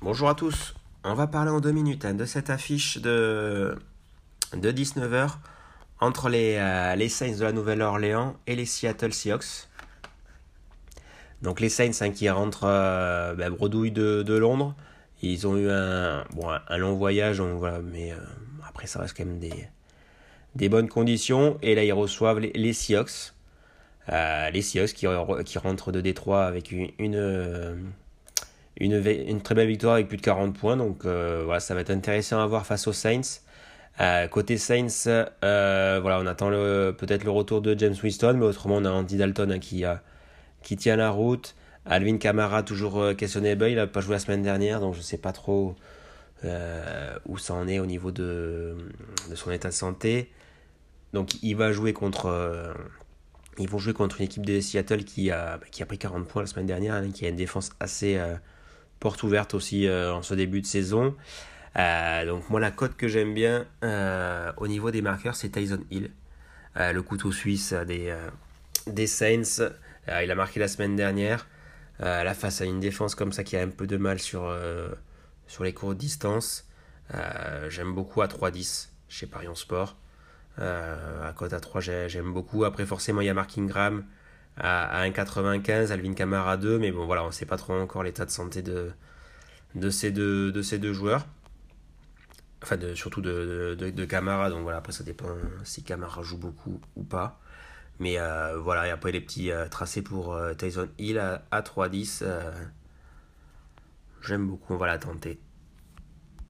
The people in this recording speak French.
Bonjour à tous. On va parler en deux minutes hein, de cette affiche de, 19h entre euh, les, Saints de la Nouvelle-Orléans et les Seattle Seahawks. Donc les Saints hein, qui rentrent euh, ben, bredouille de, Londres. Ils ont eu un, long voyage, mais euh, après ça reste quand même des, bonnes conditions. Et là ils reçoivent les Seahawks les Seahawks qui, rentrent de Détroit avec une, une très belle victoire avec plus de 40 points. Donc euh, voilà, ça va être intéressant à voir face aux Saints. Euh, côté Saints, euh, voilà, on attend peut-être le retour de James Winston, mais autrement on a Andy Dalton hein, qui, tient la route. Alvin Kamara toujours questionnable, il n'a pas joué la semaine dernière, donc je ne sais pas trop où ça en est au niveau de, son état de santé. Donc il va jouer contre... ils vont jouer contre une équipe de Seattle qui a, qui a pris 40 points la semaine dernière, hein, qui a une défense assez, porte ouverte aussi euh, en ce début de saison. Euh, donc moi la cote que j'aime bien euh, au niveau des marqueurs c'est Tyson Hill, le couteau suisse des, des Saints. il a marqué la semaine dernière. là face à une défense comme ça qui a un peu de mal sur, sur les courtes distances. j'aime beaucoup à 3-10 chez Parion Sport. À cote à 3 j'aime beaucoup. Après forcément il y a Mark Ingram à, 1,95, Alvin Kamara 2, mais bon voilà, on ne sait pas trop encore l'état de santé de, ces, deux, joueurs. Enfin, de, surtout de, de, Camara, donc voilà, après ça dépend si Camara joue beaucoup ou pas. Mais euh, voilà, et après les petits euh, tracés pour euh, Tyson Hill à, à 3,10. J'aime beaucoup, on va la tenter.